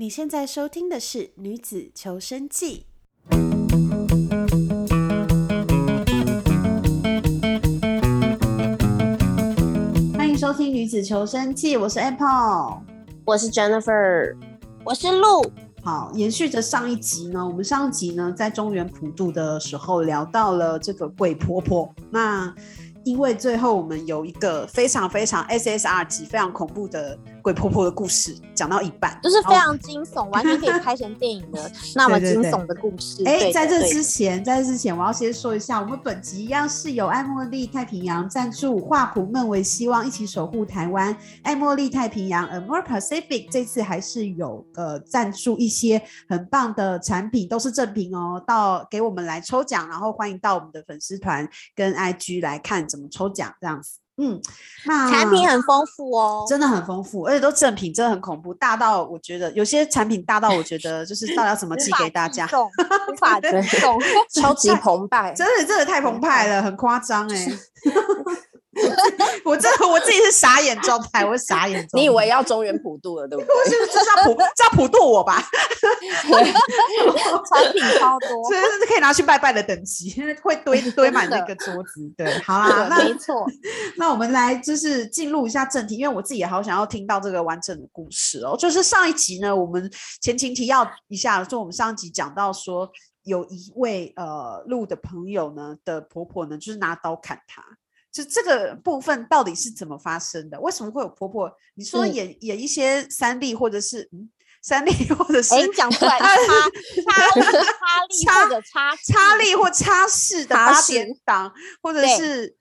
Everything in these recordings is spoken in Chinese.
你现在收听的是《女子求生记》。欢迎收听《女子求生记》，我是 Apple，我是 Jennifer，我是鹿。好，延续着上一集呢，我们上一集呢在中原普渡的时候聊到了这个鬼婆婆，那。因为最后我们有一个非常非常 SSR 级、非常恐怖的鬼婆婆的故事，讲到一半就是非常惊悚，完全可以拍成电影的 那么惊悚的故事。哎，在这之前，在这之前，我要先说一下，我们本集一样是有爱茉莉太平洋赞助，画虎梦为希望，一起守护台湾。爱茉莉太平洋 a More Pacific 这次还是有呃赞助一些很棒的产品，都是正品哦，到给我们来抽奖，然后欢迎到我们的粉丝团跟 IG 来看怎么抽奖这样子，嗯，那产品很丰富哦，真的很丰富，而且都正品，真的很恐怖，大到我觉得有些产品大到我觉得就是到底要怎么寄给大家，无法 接受，超级澎湃，真的真的太澎湃了，很夸张哎。我这我自己是傻眼状态，我是傻眼。你以为要中原普渡了，对不对？我是这是要普这要普渡我吧？产品超多，真的是可以拿去拜拜的等级，会堆堆满那个桌子。对，好啦，那没错。那我们来就是进入一下正题，因为我自己也好想要听到这个完整的故事哦。就是上一集呢，我们前情提要一下，就我们上一集讲到说，有一位呃鹿的朋友呢的婆婆呢，就是拿刀砍他。就这个部分到底是怎么发生的？为什么会有婆婆？你说演演一些三例，或者是嗯三例，或者是讲出来 插插 插例或者插插力或插式的八点档，或者是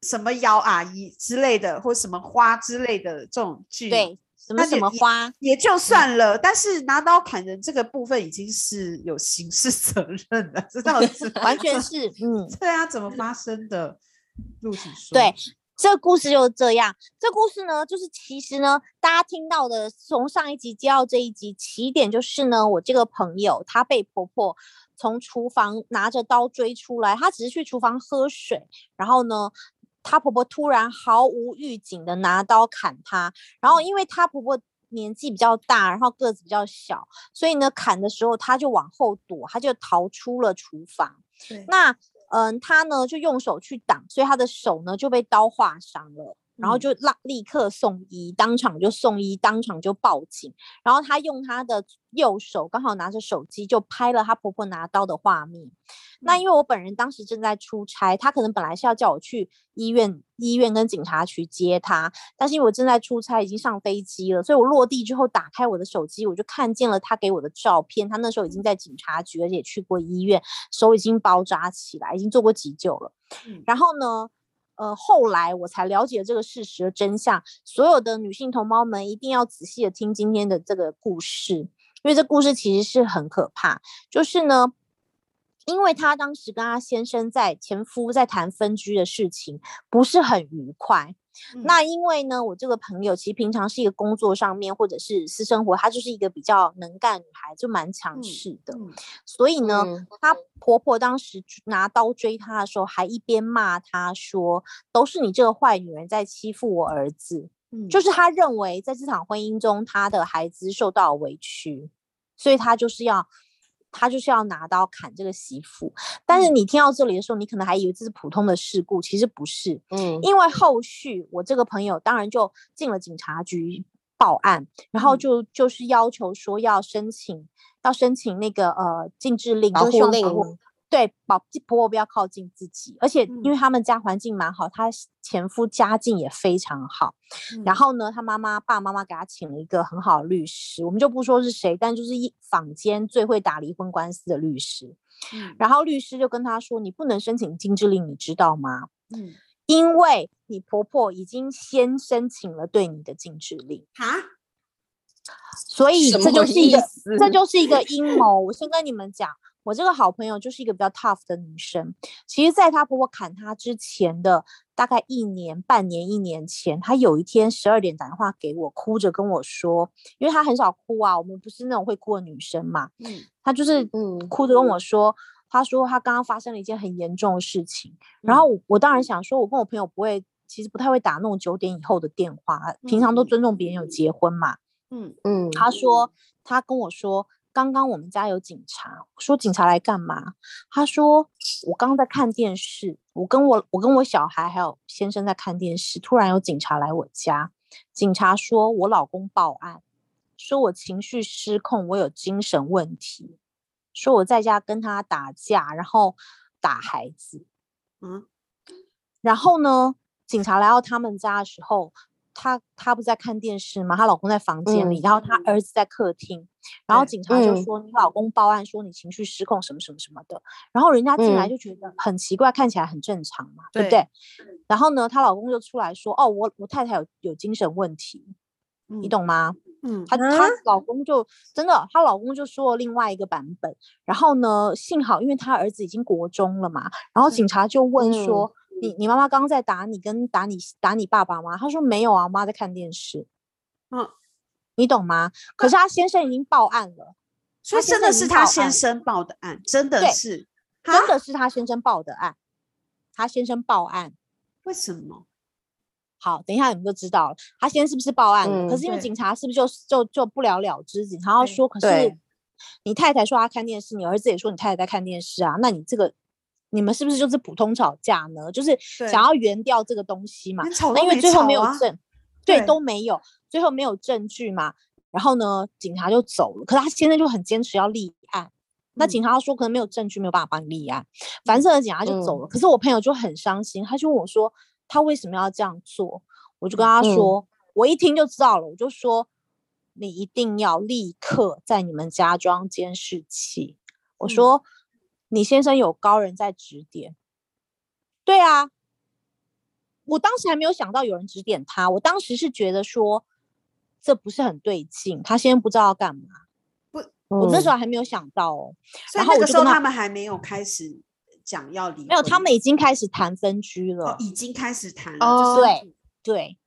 什么姚阿姨之类的，或什么花之类的这种剧，对，什么什么花也就算了。但是拿刀砍人这个部分已经是有刑事 责任了，知道是完全是嗯，对啊，怎么发生的？对，这个故事就是这样。这故事呢，就是其实呢，大家听到的，从上一集接到这一集，起点就是呢，我这个朋友她被婆婆从厨房拿着刀追出来，她只是去厨房喝水，然后呢，她婆婆突然毫无预警的拿刀砍她，然后因为她婆婆年纪比较大，然后个子比较小，所以呢，砍的时候她就往后躲，她就逃出了厨房。那。嗯，他呢就用手去挡，所以他的手呢就被刀划伤了，然后就立立刻送医，当场就送医，当场就报警。然后她用她的右手刚好拿着手机，就拍了她婆婆拿刀的画面。那因为我本人当时正在出差，她可能本来是要叫我去医院、医院跟警察局接她，但是因为我正在出差，已经上飞机了，所以我落地之后打开我的手机，我就看见了她给我的照片。她那时候已经在警察局，而且去过医院，手已经包扎起来，已经做过急救了。然后呢，呃，后来我才了解这个事实的真相。所有的女性同胞们一定要仔细的听今天的这个故事，因为这故事其实是很可怕。就是呢。因为她当时跟她先生在前夫在谈分居的事情，不是很愉快。那因为呢，我这个朋友其实平常是一个工作上面或者是私生活，她就是一个比较能干女孩，就蛮强势的。所以呢，她婆婆当时拿刀追她的时候，还一边骂她说：“都是你这个坏女人在欺负我儿子。”就是她认为在这场婚姻中，她的孩子受到委屈，所以她就是要。他就是要拿刀砍这个媳妇，但是你听到这里的时候，你可能还以为这是普通的事故，其实不是。嗯，因为后续我这个朋友当然就进了警察局报案，然后就就是要求说要申请，要申请那个呃禁制令，保护令。对，保婆婆不要靠近自己，而且因为他们家环境蛮好，她前夫家境也非常好。然后呢，她妈妈爸妈妈给她请了一个很好的律师，我们就不说是谁，但就是一坊间最会打离婚官司的律师。然后律师就跟她说：“你不能申请禁制令，你知道吗？嗯，因为你婆婆已经先申请了对你的禁制令啊。所以这就是一个，这就是一个阴谋。我先跟你们讲。”我这个好朋友就是一个比较 tough 的女生。其实，在她婆婆砍她之前的大概一年、半年、一年前，她有一天十二点打电话给我，哭着跟我说，因为她很少哭啊，我们不是那种会哭的女生嘛。嗯，她就是嗯，哭着跟我说，她说她刚刚发生了一件很严重的事情。然后我我当然想说，我跟我朋友不会，其实不太会打那种九点以后的电话，平常都尊重别人有结婚嘛。嗯嗯，她说。他跟我说，刚刚我们家有警察，说警察来干嘛？他说我刚刚在看电视，我跟我我跟我小孩还有先生在看电视，突然有警察来我家，警察说我老公报案，说我情绪失控，我有精神问题，说我在家跟他打架，然后打孩子，嗯，然后呢，警察来到他们家的时候，她她不是在看电视吗？她老公在房间里，嗯然后她儿子在客厅，然后警察就嗯说你老公报案说你情绪失控什么什么什么的，然后人家进来嗯就觉得很奇怪，看起来很正常嘛，对不对对？然后呢，她老公就出来说，哦，我我太太有有精神问题，你嗯？懂吗？嗯，她她老公就真的，她老公就说了另外一个版本。然后呢，幸好因为她儿子已经国中了嘛，然后警察就问嗯说：“你你妈妈刚刚在打你，跟打你打你爸爸吗？”他说：“没有啊，我妈在看电视。”嗯，你懂吗？可是他先生已经报案了，所以他先生已真的是他先生报的案，真的是，真的是他先生报的案，他先生报案。为什么？好，等一下你们就知道了，他先是不是报案了？可嗯是因为警察是不是就就就不了了之？警察要说，可是你太太说他看电视，你儿子也说你太太在看电视啊，那你这个你们是不是就是普通吵架呢？就是想要圆掉这个东西嘛？连吵那因为最后没有证，对，对都没有，最后没有证据嘛。然后呢，警察就走了，可是他现在就很坚持要立案。那嗯警察说可能没有证据，没有办法帮你立案，反正呢警察就走了。可是我朋友就很伤心，他就问我说他为什么要这样做？我就跟他嗯说，我一听就知道了，我就说你一定要立刻在你们家装监视器。我嗯说你先生有高人在指点，对啊，我当时还没有想到有人指点他，我当时是觉得说这不是很对劲，他先生不知道要干嘛。不我那时候候还没有想到哦，所以那个时候他他们还没有开始讲要离婚，没有，他们已经开始谈分居了。哦已经开始谈了，对对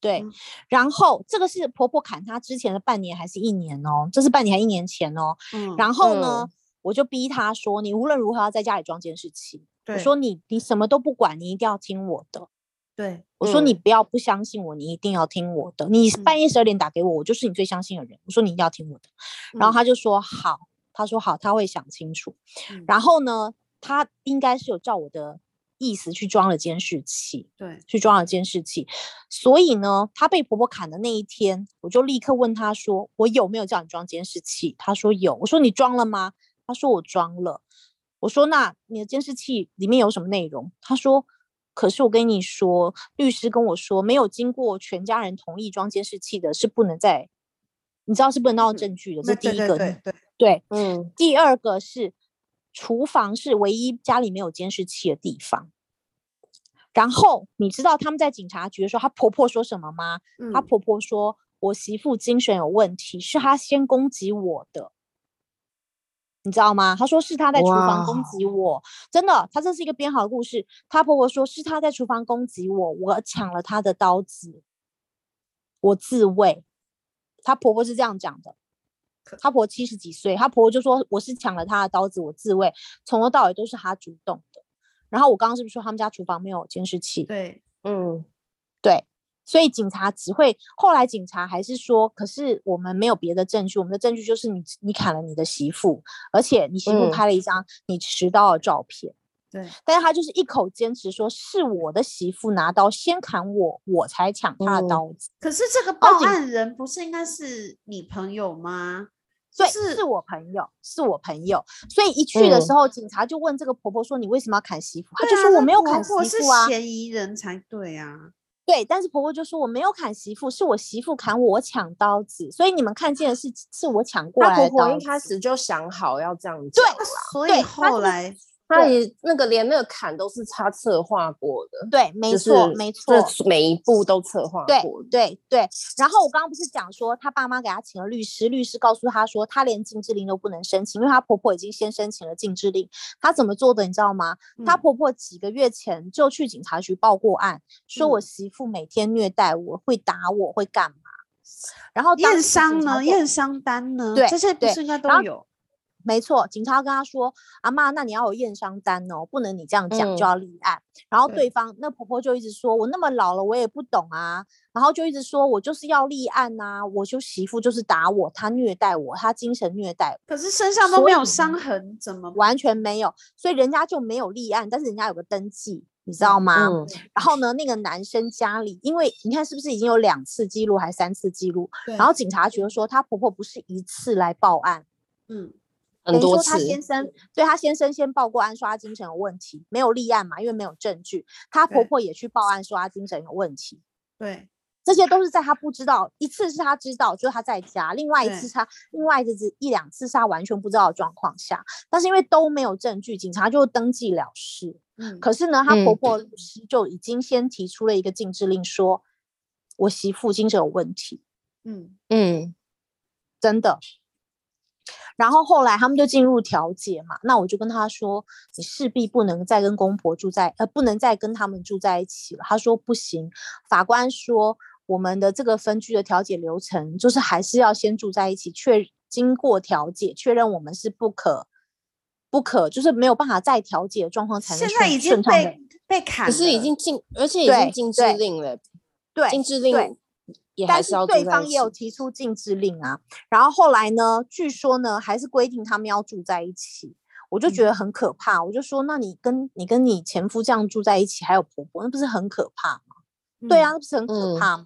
对，嗯然后这个是婆婆砍他之前的半年还是一年哦？这是半年还一年前哦。嗯，然后呢，我就逼他说，你无论如何要在家里装监视器。我说你你什么都不管，你一定要听我的。对，我说你嗯不要不相信我，你一定要听我的。你半夜十二点打给我，我就是你最相信的人。我说你一定要听我的。然后嗯他就说好，他说好，他会想清楚。嗯然后呢，他应该是有照我的意思去装了监视器。对，去装了监视器，所以呢，他被婆婆砍的那一天，我就立刻问他说：“我有没有叫你装监视器？”他说有。我说：“你装了吗？”她说：“我装了。”我说：“那你的监视器里面有什么内容？”他说：“可是我跟你说，律师跟我说，没有经过全家人同意装监视器的，是不能在，你知道是不能闹嗯证据的。这第一个，对对对，对嗯第二个是厨房是唯一家里没有监视器的地方。然后你知道他们在警察局的时候，她婆婆说什么吗？她嗯婆婆说：“我媳妇精神有问题，是她先攻击我的。”你知道吗？她说是她在厨房攻击我，真的，她这是一个编好的故事。她婆婆说是她在厨房攻击我，我抢了她的刀子，我自卫。她婆婆是这样讲的。她婆七十几岁，她婆婆就说我是抢了她的刀子，我自卫，从头到尾都是她主动的。然后我刚刚是不是说他们家厨房没有监视器？对，嗯对，所以警察只会后来警察还是说，可是我们没有别的证据，我们的证据就是你你砍了你的媳妇，而且你媳妇嗯拍了一张你持刀的照片，对，但是他就是一口坚持说是我的媳妇拿刀先砍我，我才抢她的嗯刀子。可是这个报案人不是应该是你朋友吗？对，是是我朋友，是我朋友，所以一去的时嗯候，警察就问这个婆婆说：“你为什么要砍媳妇？”她啊就说：“我没有砍婆婆是媳妇啊。”嫌疑人才对啊。对，但是婆婆就说我没有砍媳妇，是我媳妇砍我，我抢刀子，所以你们看见的是是我抢过来的刀婆婆一开始就想好要这样子对，所以后来她也那个连那个坎都是他策划过的，对，没就错，是没错，这每一步都策划过的。对对。然后我刚刚不是讲说，他爸妈给他请了律师，律师告诉他说，他连禁制令都不能申请，因为他婆婆已经先申请了禁制令。他怎么做的，你知道吗？他嗯婆婆几个月前就去警察局报过案，说我嗯媳妇每天虐待我，会打我，会干嘛？然后验伤呢？验伤单呢？对这些不是应该都有？没错，警察跟他说：“阿妈，那你要有验伤单哦，不能你这样讲嗯就要立案。然后对对方那婆婆就一直说：“我那么老了，我也不懂啊。”然后就一直说：“我就是要立案呐、我就媳妇就是打我，她虐待我，她精神虐待我，可是身上都没有伤痕，怎么完全没有，所以人家就没有立案，但是人家有个登记，你知道吗？嗯然后呢，那个男生家里，因为你看是不是已经有两次记录还三次记录？对然后警察觉得说，她婆婆不是一次来报案。”嗯很多次说他，先生对他先生先报过案说他精神有问题，没有立案嘛，因为没有证据。她婆婆也去报案说她精神有问题，对这些都是在她不知道，一次是她知道，就是他在家；，另外一次对是他，另外一次一两次是他完全不知道的状况下。但是因为都没有证据，警察就登记了事。嗯可是呢，她婆嗯婆律师就已经先提出了一个禁制令，说我媳妇精神有问题。嗯嗯真的。然后后来他们就进入调解嘛，那我就跟他说，你势必不能再跟公婆住在，呃，不能再跟他们住在一起了。他说不行，法官说我们的这个分居的调解流程就是还是要先住在一起，确经过调解确认我们是不可不可，就是没有办法再调解的状况才能现在已经被被砍了，可是已经禁，而且已经禁制对令了，对禁制令也还但是对方也有提出禁制令啊，然后后来呢，据说呢还是规定他们要住在一起，我就觉得很可怕。我就说，那你跟你跟你前夫这样住在一起，还有婆婆，那不是很可怕吗？对啊，那不是很可嗯怕吗？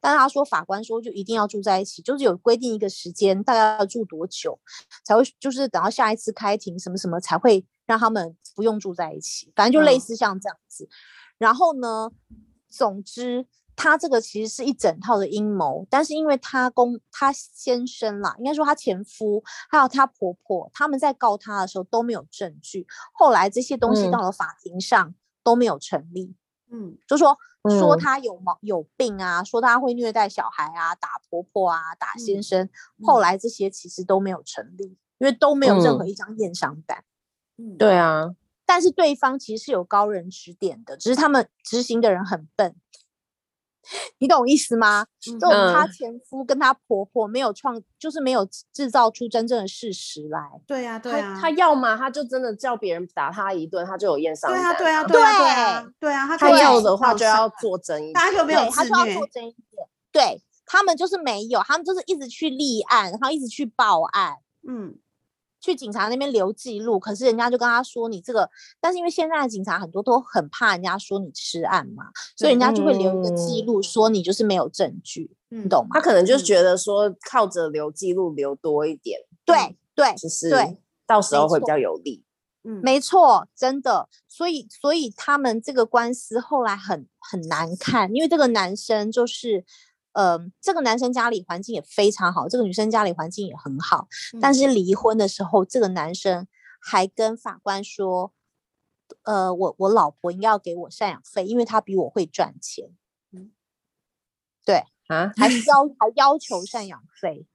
但是他说法官说就一定要住在一起，就是有规定一个时间，大概要住多久才会，就是等到下一次开庭什么什么才会让他们不用住在一起，反正就类嗯似像这样子。然后呢，总之他这个其实是一整套的阴谋，但是因为他公他先生啦，应该说他前夫还有他婆婆，他们在告他的时候都没有证据，后来这些东西嗯到了法庭上都没有成立。嗯就说说嗯他有毛有病啊，说他会虐待小孩啊，打婆婆啊，打先嗯生。后嗯来这些其实都没有成立，因为都没有任何嗯一张验伤单。嗯对啊，但是对方其实是有高人指点的，只是他们执行的人很笨。你懂意思吗？嗯就他嗯前夫跟他婆婆没有创，就是没有制造出真正的事实来。对呀对他呀他要么他就真的叫别人打他一顿，他就有验伤对啊单对啊对啊对啊对啊，他要的话就要做真一点。大家就没有对，他就要做？真一点。对他们就是没有，他们就是一直去立案，然后一直去报案。嗯去警察那边留记录，可是人家就跟他说你这个，但是因为现在的警察很多都很怕人家说你吃案嘛，所以人家就会留一个记嗯录，说你就是没有证据，嗯你懂吗？他可能就嗯觉得说靠着留记录留多一点，对对就是对，到时候会比较有利。嗯没错，真的。所以所以他们这个官司后来很很难看，因为这个男生就是。嗯，这个男生家里环境也非常好，这个女生家里环境也很好，但嗯。是离婚的时候，这个男生还跟法官说，呃，我我老婆应该要给我赡养费，因为她比我会赚钱，嗯，对。啊，还要还要求赡养费。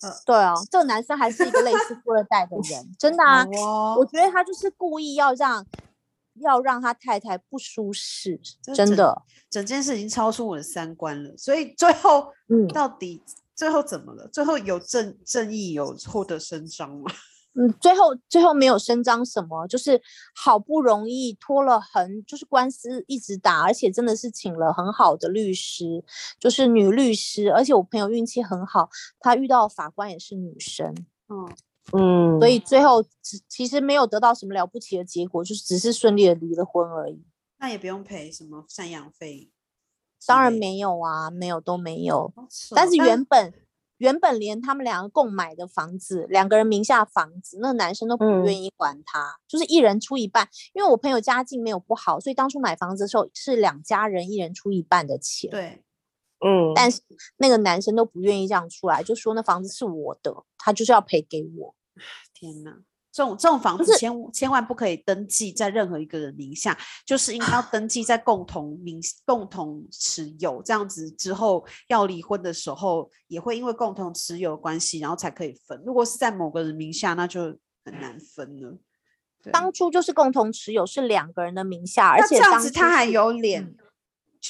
呃 对啊，这个男生还是一个类似富二代的人，真的啊，我觉得他就是故意要让要让他太太不舒适，真的，整件事已经超出我的三观了，所以最后嗯到底最后怎么了？最后有正正义有获得伸张吗？嗯，最后最后没有伸张什么，就是好不容易拖了很，就是官司一直打，而且真的是请了很好的律师，就是女律师，而且我朋友运气很好，她遇到法官也是女生，嗯，嗯，所以最后只其实没有得到什么了不起的结果，就是只是顺利的离了婚而已。那也不用赔什么赡养费当然，没有啊，没有都没有。但是哦原本原本连他们两个共买的房子，两个人名下房子，那个男生都不嗯愿意管他，就是一人出一半。因为我朋友家境没有不好，所以当初买房子的时候是两家人一人出一半的钱。，对，嗯，但是那个男生都不愿意这样出来，就说那房子是我的，他就是要赔给我。天哪！这种这种房子千千万不可以登记在任何一个人名下，就是应该要登记在共同名共同持有，这样子之后要离婚的时候也会因为共同持有的关系，然后才可以分。如果是在某个人名下，那就很难分了。当初就是共同持有是两个人的名下，而那这样且当初子他还有脸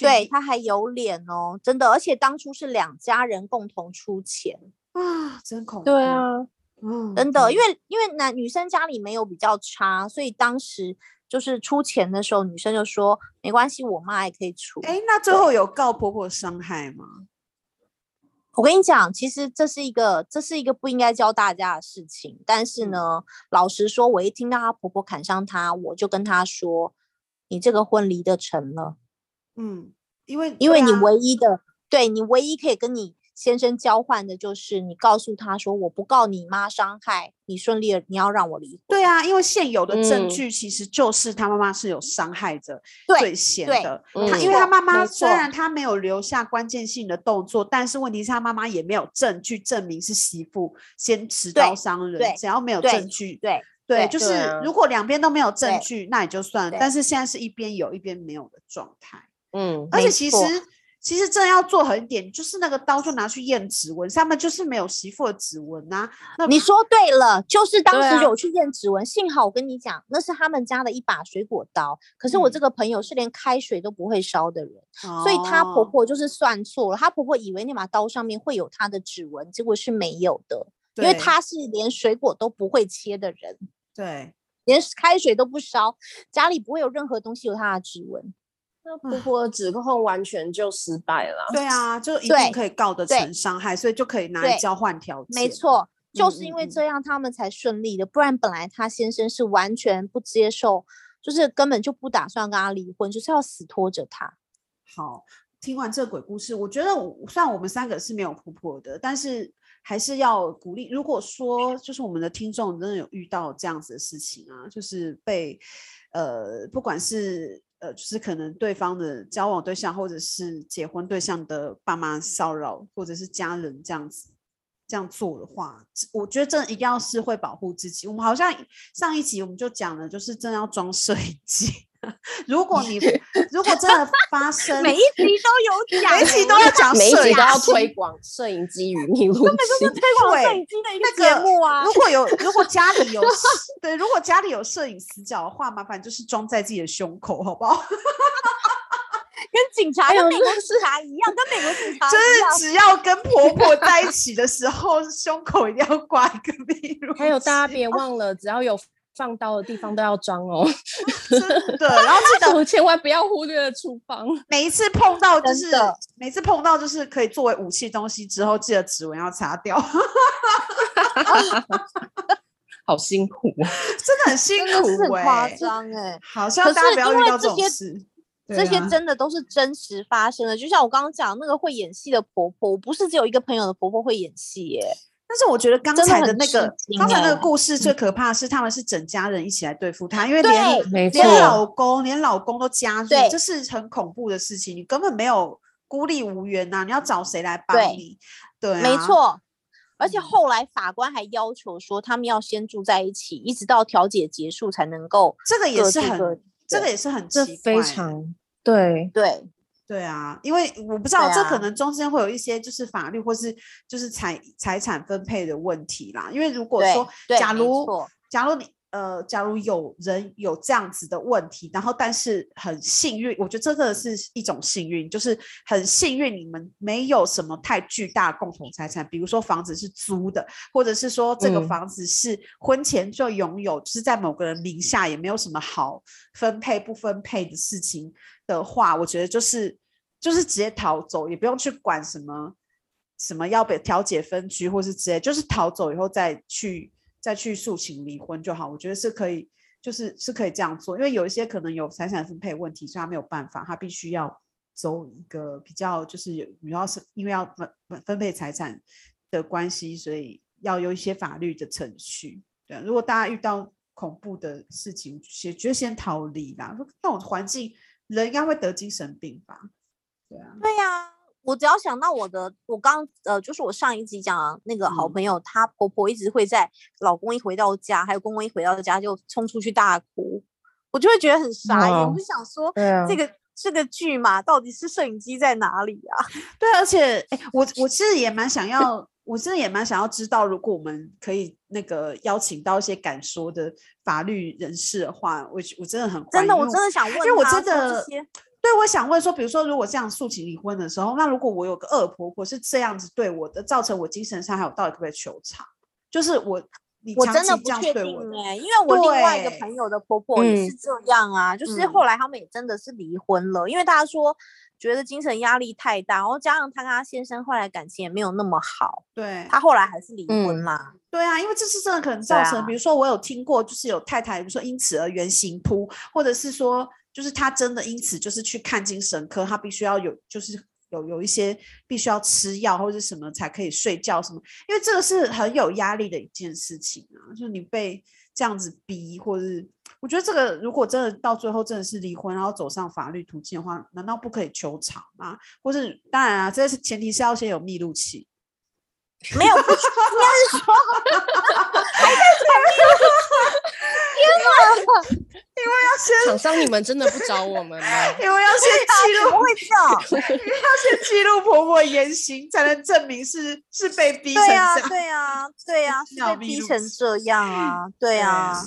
对他还有脸哦，真的，而且当初是两家人共同出钱。啊，真恐怖。对，啊，嗯，真的，因为为因为男女生家里没有比较差，所以当时就是出钱的时候，女生就说没关系，我妈也可以出。哎，那最后有告婆婆伤害吗？我跟你讲，其实这是一个这是一个不应该教大家的事情。但是嗯呢，老实说，我一听到她婆婆砍伤她，我就跟她说：“你这个婚离得成了，嗯，因为因为你唯一的，对你唯一可以跟你先生交换的就是你告诉他说，我不告你妈伤害，你顺利的你要让我离婚。对啊，因为现有的证嗯据其实就是他妈妈是有伤害的对罪嫌的。嗯他因为他妈妈虽然他没有留下关键性的动作，但是问题是他妈妈也没有证据证明是媳妇先持刀伤人，对只要没有证据，对对，对就是如果两边都没有证据，那也就算了。但是现在是一边有一边没有的状态，嗯，而且其实其实真的要做狠一点，就是那个刀就拿去验指纹，他们就是没有媳妇的指纹啊。那你说对了，就是当时有去验指纹，幸好我跟你讲，那是他们家的一把水果刀。可是我这嗯个朋友是连开水都不会烧的人，所以她婆哦婆就是算错了。她婆婆以为那把刀上面会有她的指纹，结果是没有的，因为她是连水果都不会切的人，对连开水都不烧，家里不会有任何东西有她的指纹。那婆婆的指控完全就失败了。对啊，就一定可以告得成伤害，所以就可以拿来交换条件。没错，就是因为这样他们才顺利的，不然本来他先生是完全不接受，就是根本就不打算跟他离婚，就是要死拖着他。好，听完这个鬼故事，我觉得我虽然我们三个是没有婆婆的，但是还是要鼓励。如果说就是我们的听众真的有遇到这样子的事情啊，就是被呃，不管是呃，就是可能对方的交往对象或者是结婚对象的爸妈骚扰，或者是家人这样子。这样做的话，我觉得这一定要是会保护自己。我们好像上一集我们就讲了，就是真要装摄影机。如果你 如果真的发生，每一集都有讲，每一集都要讲每一集都要摄影机推广摄影机与密录器，推广摄影机的一那个节目啊如。果有如果家里有 对，如果家里有摄影死角的话，麻烦就是装在自己的胸口，好不好？跟警察美国那警察一样，跟美国警察就一样是。只要跟婆婆在一起的时候，胸口一定要挂一个密录器。还有大家别忘了，只要有放刀的地方都要装哦，真的，然后记得 千万不要忽略了厨房。每一次碰到就是每次碰到就是可以作为武器的东西之后，记得指纹要擦掉，好辛苦哦，真的很辛真的是很苦夸哎、张哎，好，像大家不要是因为遇到这些这些啊真的都是真实发生的。就像我刚刚讲那个会演戏的婆婆，我不是只有一个朋友的婆婆会演戏耶。但是我觉得刚才的那个惊刚才那个欸。故事最可怕的是，他们是整家人一起来对付他，因为连连老公连老公都加入，对。这是很恐怖的事情，你根本没有孤立无援呐、你要找谁来帮你？对、啊，没，错。而且嗯。后来法官还要求说，他们要先住在一起，一直到调解结束才能够这个也是很这个也是很这奇怪，非常对，对对啊，因为我不知道啊这可能中间会有一些就是法律或是就是财财产分配的问题啦。因为如果说假如假如你呃，假如有人有这样子的问题，然后但是很幸运，我觉得这个是一种幸运，就是很幸运你们没有什么太巨大的共同财产，比如说房子是租的，或者是说这个嗯。房子是婚前就拥有，就是在某个人名下，也没有什么好分配不分配的事情的话，我觉得就是就是直接逃走，也不用去管什么什么要被调解分居或是之类，就是逃走以后再去再去诉请离婚就好。我觉得是可以，就是是可以这样做，因为有一些可能有财产分配问题，所以他没有办法，他必须要走一个比较就是有主要是因为要分分配财产的关系，所以要有一些法律的程序。对，如果大家遇到恐怖的事情，先觉得先逃离啦。那种环境，人应该会得精神病吧？对啊，对呀、我只要想到我的，我刚呃，就是我上一集讲的那个好嗯朋友，她婆婆一直会在老公一回到家，还有公公一回到家就冲出去大哭，我就会觉得很傻眼，我哇就想说，啊这个这个剧嘛，到底是摄影机在哪里啊？对，而且哎，我我其实也蛮想要，我真的也蛮想要知道，如果我们可以那个邀请到一些敢说的法律人士的话，我我真的很真的，我真的想问因为我真的些对，我想问说，比如说，如果这样诉请离婚的时候，那如果我有个恶婆婆是这样子对我的，造成我精神伤害，我到底可不可以求偿？就是我，你我真的不确对我的，定哎、因为我另外一个朋友的婆婆也嗯是这样啊，就是嗯后来他们也真的是离婚了，因为大家说觉得精神压力太大，然后加上她跟她先生后来感情也没有那么好，对，她后来还是离婚嗯啦。对啊，因为这是真的可能造成，啊比如说我有听过，就是有太太，比如说因此而原形扑，或者是说，就是他真的因此就是去看精神科，他必须要有就是有有一些必须要吃药或者什么才可以睡觉什么，因为这个是很有压力的一件事情啊，就是你被这样子逼，或者是我觉得这个如果真的到最后真的是离婚，然后走上法律途径的话，难道不可以求偿吗？或是当然啊，这是前提是要先有密录器。没有，不应该是说 还在前面。天哪！因为要先厂商你们真的不找我们吗？因为要先记录怎么会这样？要先记录婆婆言行，才能证明是是被逼成对啊，这样。对啊，对啊，是被要密录逼成器这样啊，对啊，，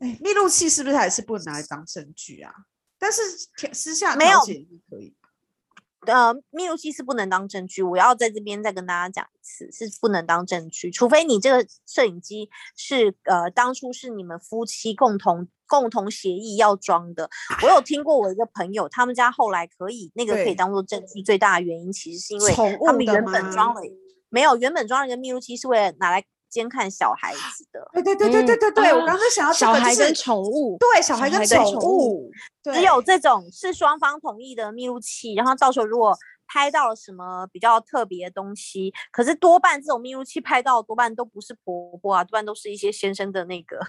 哎，密录器是不是还是不能拿来当证据啊？但是调私下没有调解是可以。呃，密录器是不能当证据，我要在这边再跟大家讲一次，是不能当证据，除非你这个摄影机是呃当初是你们夫妻共同共同协议要装的。我有听过我一个朋友，他们家后来可以那个可以当做证据，最大的原因其实是因为他们原本装了没有，原本装了一个密录器是为了拿来监看小孩子的。对对对对对对对，我刚刚才想要就是小孩跟宠物，对小孩跟宠物，对只有这种是双方同意的密录器，然后到时候如果拍到了什么比较特别的东西，可是多半这种密录器拍到多半都不是婆婆啊，多半都是一些先生的那个。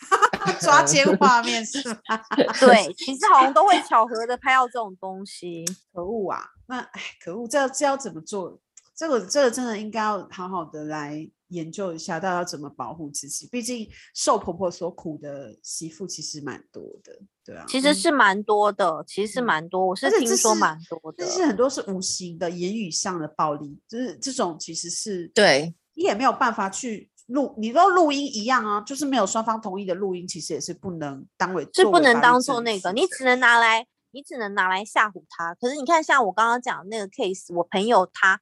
抓奸画面是吗？对，其实好像都会巧合的拍到这种东西。可恶啊！那哎，可恶，这这要怎么做？这个这个真的应该要好好的来研究一下，到底要怎么保护自己。毕竟受婆婆所苦的媳妇其实蛮多的，对啊。其实是蛮多的，其实是嗯蛮多，我是听说蛮多的但。是很多是无形的言语上的暴力，就是这种其实是对，你也没有办法去录，你都录音一样啊，就是没有双方同意的录音，其实也是不能当为是不能当做那个，你只能拿来，你只能拿来吓唬他。可是你看，像我刚刚讲的那个 case，我朋友她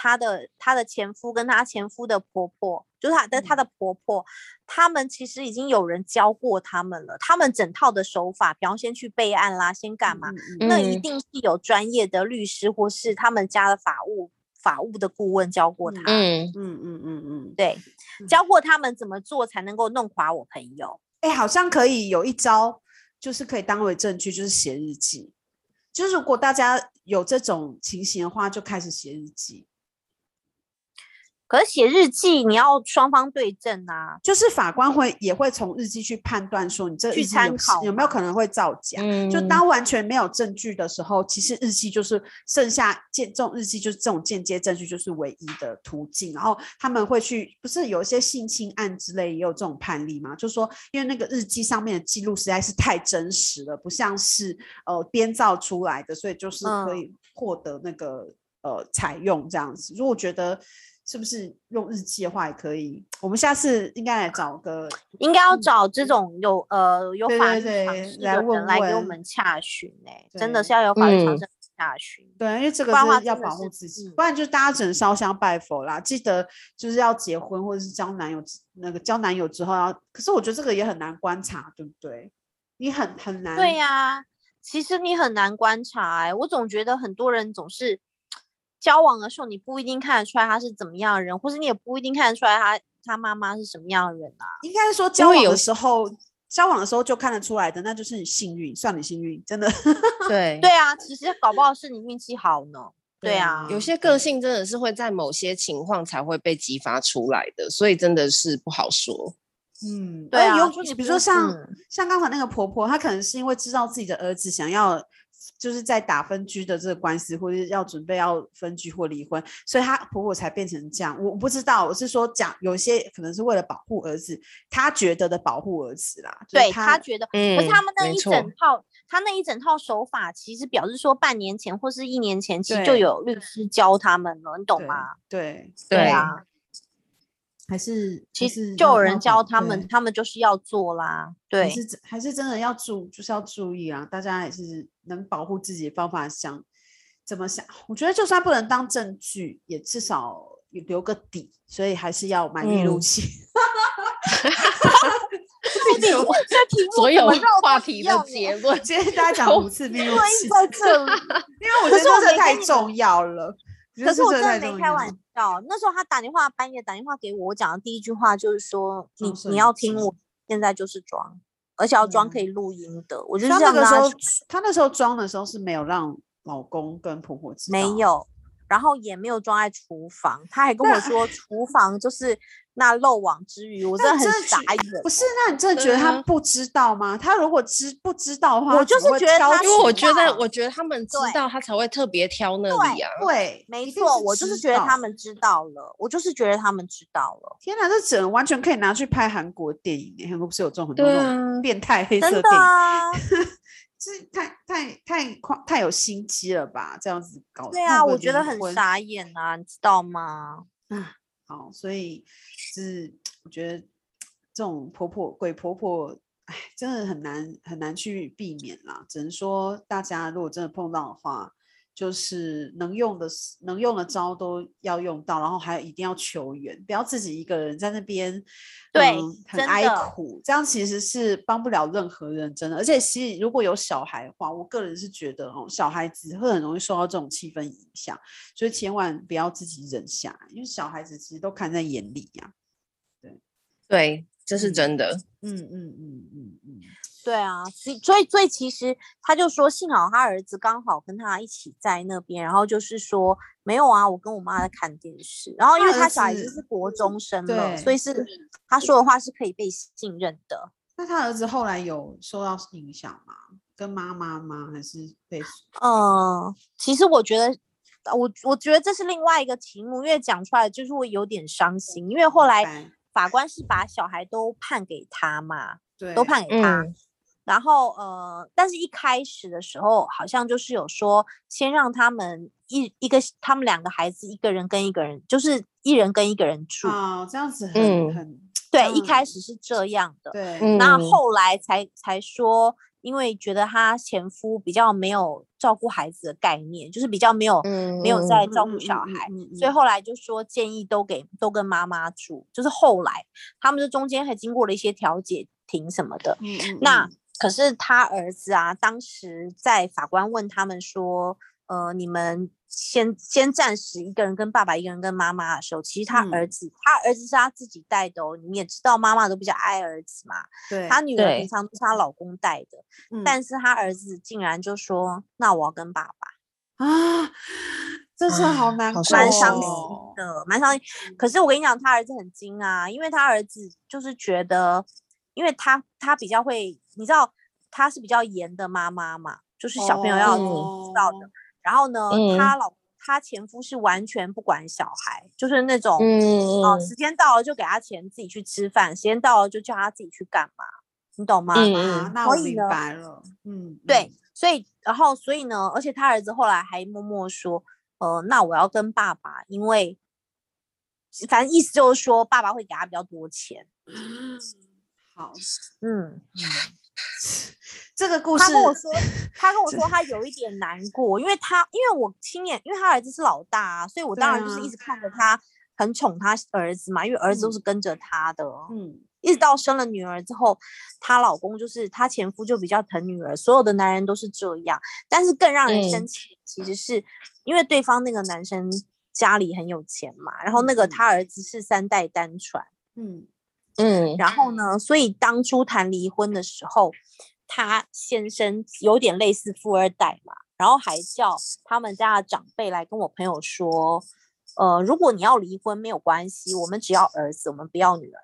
她的她的前夫跟她前夫的婆婆，就是她的她嗯的婆婆，他们其实已经有人教过他们了。他们整套的手法，比方先去备案啦，先干嘛，那一嗯定是有专业的律师或是他们家的法务法务的顾问教过他。嗯，嗯嗯嗯嗯，对，嗯教过他们怎么做才能够弄垮我朋友。哎、好像可以有一招，就是可以当为证据，就是写日记。就是如果大家有这种情形的话，就开始写日记。可是写日记，你要双方对证啊。就是法官会也会从日记去判断说你这去参考有没有可能会造假。就嗯当完全没有证据的时候，其实日记就是剩下间这种日记就是这种间接证据就是唯一的途径。然后他们会去，不是有一些性侵案之类也有这种判例吗？就说因为那个日记上面的记录实在是太真实了，不像是呃编造出来的，所以就是可嗯以获得那个、呃采用这样子。如果觉得是不是用日记的话也可以，我们下次应该来找个应该要找这种有呃有法律常识来问的人来给我们洽询哎、真的是要有法律常嗯识洽询。对，因为这个是要保护自己，嗯不然就大家只能烧香拜佛啦。记得就是要结婚或者是交男友，那个交男友之后要，可是我觉得这个也很难观察，对不对？你很很难。对呀、其实你很难观察哎、我总觉得很多人总是交往的时候，你不一定看得出来他是怎么样的人，或是你也不一定看得出来他他妈妈是什么样的人啊。应该是说交往的时候，交往的时候就看得出来的，那就是你幸运，算你幸运，真的。对对啊，其实搞不好是你运气好呢。对啊，有些个性真的是会在某些情况才会被激发出来的，所以真的是不好说。嗯，对啊有啊就你比如说像、嗯像刚才那个婆婆，她可能是因为知道自己的儿子想要就是在打分居的这个官司，或者是要准备要分居或离婚，所以她婆婆才变成这样。我我不知道，我是说讲有些可能是为了保护儿子，她觉得的保护儿子啦。就是对他觉得，可嗯是他们那一整套，他那一整套手法，其实表示说半年前或是一年前，其实就有律师教他们了，你懂吗？对，对啊，还是其实就有人教他们，他们就是要做啦。还对，是还是真的要注，就是要注意啊！大家也是能保护自己的方法想怎么想？我觉得就算不能当证据，也至少留个底，所以还是要买密录嗯器。到底 这题目所有话题的结论，今天大家讲五次密录对器，在这里。因为我觉得可是我这真的太重要了。可是我真的这太重要没开玩笑，那时候他打电话半夜打电话给我，我讲的第一句话就是说，你你要听我现在就是装，而且要装可以嗯录音的。我就他是这样跟他那个时候说，他那时候装的时候是没有让老公跟婆婆知道，没有，然后也没有装在厨房，他还跟我说厨房就是那漏网之鱼，我真的很傻眼。不是？那你真的觉得他啊不知道吗？他如果知不知道的话，我就是觉得他因为我觉得，我觉得他们知道，他才会特别挑那对里啊。对，没错，我就是觉得他们知道了，我就是觉得他们知道了，天哪，这整完全可以拿去拍韩国电影耶，韩国不是有这种很多那种啊，变态黑色真电影？的啊，这太太太夸太有心机了吧？这样子搞，对啊，我觉得很傻眼啊，你知道吗？啊。好，所以是我觉得这种婆婆鬼婆婆，哎，真的很难很难去避免啦。只能说大家如果真的碰到的话，就是能用的能用的招都要用到，然后还有一定要求援，不要自己一个人在那边对嗯很哀苦，这样其实是帮不了任何人，真的。而且其实如果有小孩的话，我个人是觉得哦，小孩子会很容易受到这种气氛影响，所以千万不要自己忍下来，因为小孩子其实都看在眼里呀、对，对这是嗯真的。嗯嗯嗯嗯嗯，对啊，所以所以所以其实他就说，幸好他儿子刚好跟他一起在那边，然后就是说没有啊，我跟我妈在看电视，然后因为他小孩已经子是国中生了，所以是他说的话是可以被信任的。那他儿子后来有受到影响吗？跟妈妈吗？还是被？嗯，其实我觉得，呃我我觉得这是另外一个题目，因为讲出来就是会有点伤心，因为后来法官是把小孩都判给他嘛，对，都判给他。嗯然后呃，但是一开始的时候好像就是有说，先让他们一一个他们两个孩子一个人跟一个人，就是一人跟一个人住。啊，这样子很、嗯。很对，一开嗯始是这样的，对，嗯。那后来才才说，因为觉得她前夫比较没有照顾孩子的概念，就是比较没有、嗯没有在嗯照顾嗯嗯小孩，嗯嗯所以后来就说建议都给都跟妈妈住，就是后来他们这中间还经过了一些调解庭什么的，嗯嗯。那嗯可是他儿子啊，当时在法官问他们说，呃，你们先先暂时一个人跟爸爸，一个人跟妈妈的时候，其实他儿嗯子，他儿子是他自己带的哦。你们也知道，妈妈都比较爱儿子嘛，对，他女儿平常都是她老公带的，嗯但是他儿子竟然就说，那我要跟爸爸，啊，这是好啊难过、好蛮伤心哦。的，蛮伤心。可是我跟你讲，他儿子很精啊，因为他儿子就是觉得，因为他他比较会，你知道他是比较严的妈妈嘛，就是小朋友要知道的。哦然后呢，嗯他老他前夫是完全不管小孩，就是那种嗯哦，时间到了就给他钱自己去吃饭，时间到了就叫他自己去干嘛，你懂吗？那我明白了。嗯，对，所以然后所以呢，而且他儿子后来还默默说，呃，那我要跟爸爸，因为反正意思就是说，爸爸会给他比较多钱。嗯，好，嗯，嗯，这个。故事他跟我说，他跟我说他有一 点难过，因为他因为我亲眼，因为他儿子是老大啊，所以我当然就是一啊直看着他很宠他儿子嘛，因为儿子都嗯。是跟着他的。嗯。一直到生了女儿之后，她老公就是她前夫就比较疼女儿，所有的男人都是这样。但是更让人生嗯气，的其实是因为对方那个男生家里很有钱嘛，然后那个嗯。他儿子是三代单传，嗯嗯。然后呢，所以当初谈离婚的时候，他先生有点类似富二代嘛，然后还叫他们家的长辈来跟我朋友说，呃，如果你要离婚没有关系，我们只要儿子，我们不要女儿。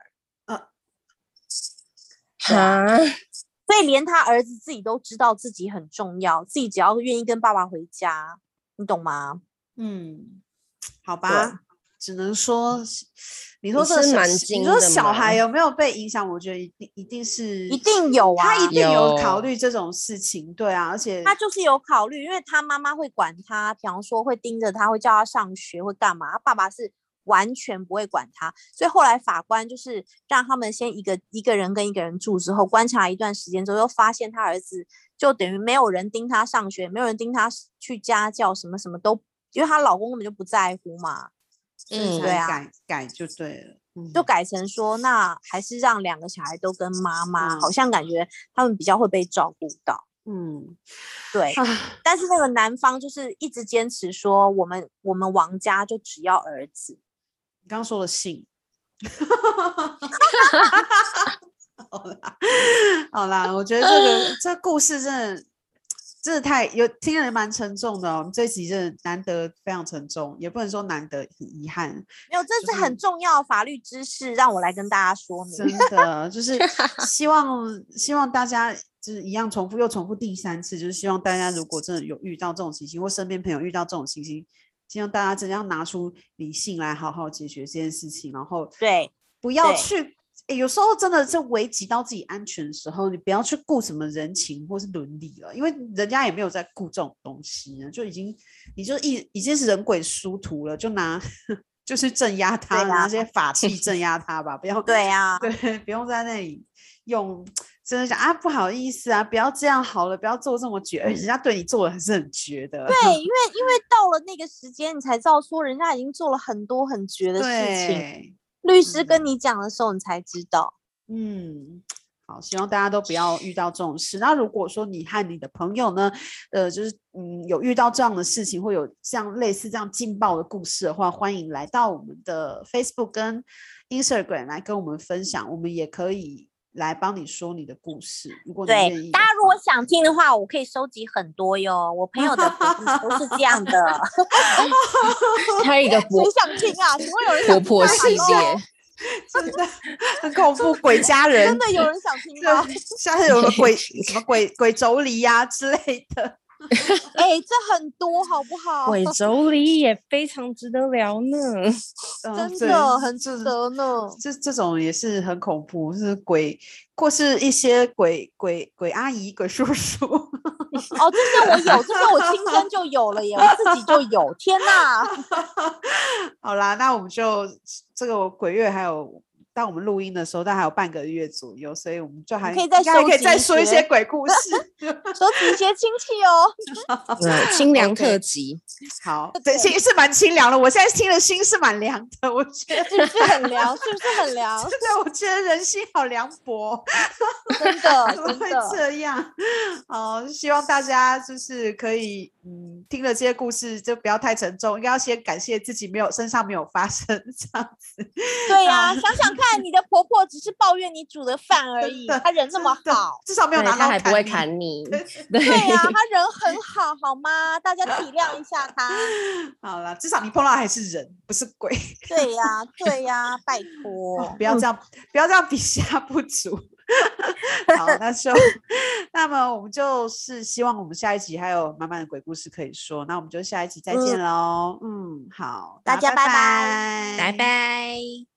哈，所以连他儿子自己都知道自己很重要，自己只要愿意跟爸爸回家，你懂吗？嗯，好吧，只能说，你说这是蛮这个小你说小孩有没有被影响？我觉得一定一定是一定有啊，他一定有考虑这种事情，对啊，而且他就是有考虑，因为他妈妈会管他，比方说会盯着他，会叫他上学，会干嘛？他爸爸是完全不会管他，所以后来法官就是让他们先一个一个人跟一个人住之后，观察一段时间之后，又发现他儿子就等于没有人盯他上学，没有人盯他去家教，什么什么都，因为她老公根本就不在乎嘛。嗯对啊改改就对了，嗯就改成说，那还是让两个小孩都跟妈妈，好嗯像感觉他们比较会被照顾到。嗯对，啊，但是那个男方就是一直坚持说，我们我们王家就只要儿子。你刚刚说的姓。好啦，好啦，我觉得这个 这故事真的真的太有听了蛮沉重的哦。我们这一集真的难得非常沉重，也不能说难得，很遗憾，没有，这是很重要的法律知识，让我来跟大家说明。真的就 是希望希望大家就是一样重复又重复第三次，就是希望大家如果真的有遇到这种情形，或身边朋友遇到这种情形，希望大家真的要拿出理性来好好解决这件事情，然后对不要去。诶有时候真的是危及到自己安全的时候，你不要去顾什么人情或是伦理了，因为人家也没有在顾这种东西呢，就已经你就已已经是人鬼殊途了，就拿 就是镇压他，拿些法器 镇压他吧，不要对啊，对，不用在那里用，真的想啊，不好意思啊，不要这样好了，不要做这么绝，人家对你做的还是很绝的。对，因为因为到了那个时间，你才知道说人家已经做了很多很绝的事情。对，律师跟你讲的时候，你才知道。嗯，好，希望大家都不要遇到这种事。那如果说你和你的朋友呢，呃，就是嗯有遇到这样的事情，或有像类似这样劲爆的故事的话，欢迎来到我们的 Facebook 跟 Instagram 来跟我们分享，我们也可以来帮你说你的故事。如果你愿对，意的大家如果想听的话，我可以收集很多哟。我朋友的故事都是这样的，还有一个婆谁想听啊？请问有人想听吗婆系列 真的很恐怖，鬼家人真的有人想听吗？对，像是有个鬼什么鬼鬼妯娌呀之类的，哎、这很多好不好？鬼妯娌也非常值得聊呢。嗯真对的很值得呢。这这种也是很恐怖，是鬼或是一些鬼鬼鬼阿姨、鬼叔叔。哦，这些我有，这些我亲 身就有了耶，我自己就有。天哪！好啦，那我们就这个鬼月还有。当我们录音的时候，大概还有半个月左右，所以我们就还可以再应该还可以再说一些些鬼故事。收集一些亲戚哦。嗯，清凉特辑，好，对，心是蛮清凉的。我现在听的心是蛮凉的，我觉得，是不是很凉？是不是很凉？真的，我觉得人心好凉薄。真的，怎么会。这样？哦，希望大家就是可以，嗯，听了这些故事就不要太沉重，应该要先感谢自己没有身上没有发生 这样子。对呀、想想看，你的婆婆只是抱怨你煮的饭而已，她人这么好。至少没有拿刀他还不会。砍你。对呀、她人很好，好吗？大家体谅一下她。好了，至少你碰到还是人，不是鬼。对呀、对呀、拜哦托。不要这样，不要这样比下不足。好，那就那么我们就是希望我们下一集还有满满的鬼故事可以说，那我们就下一集再见喽。嗯，好，大家拜拜拜拜拜。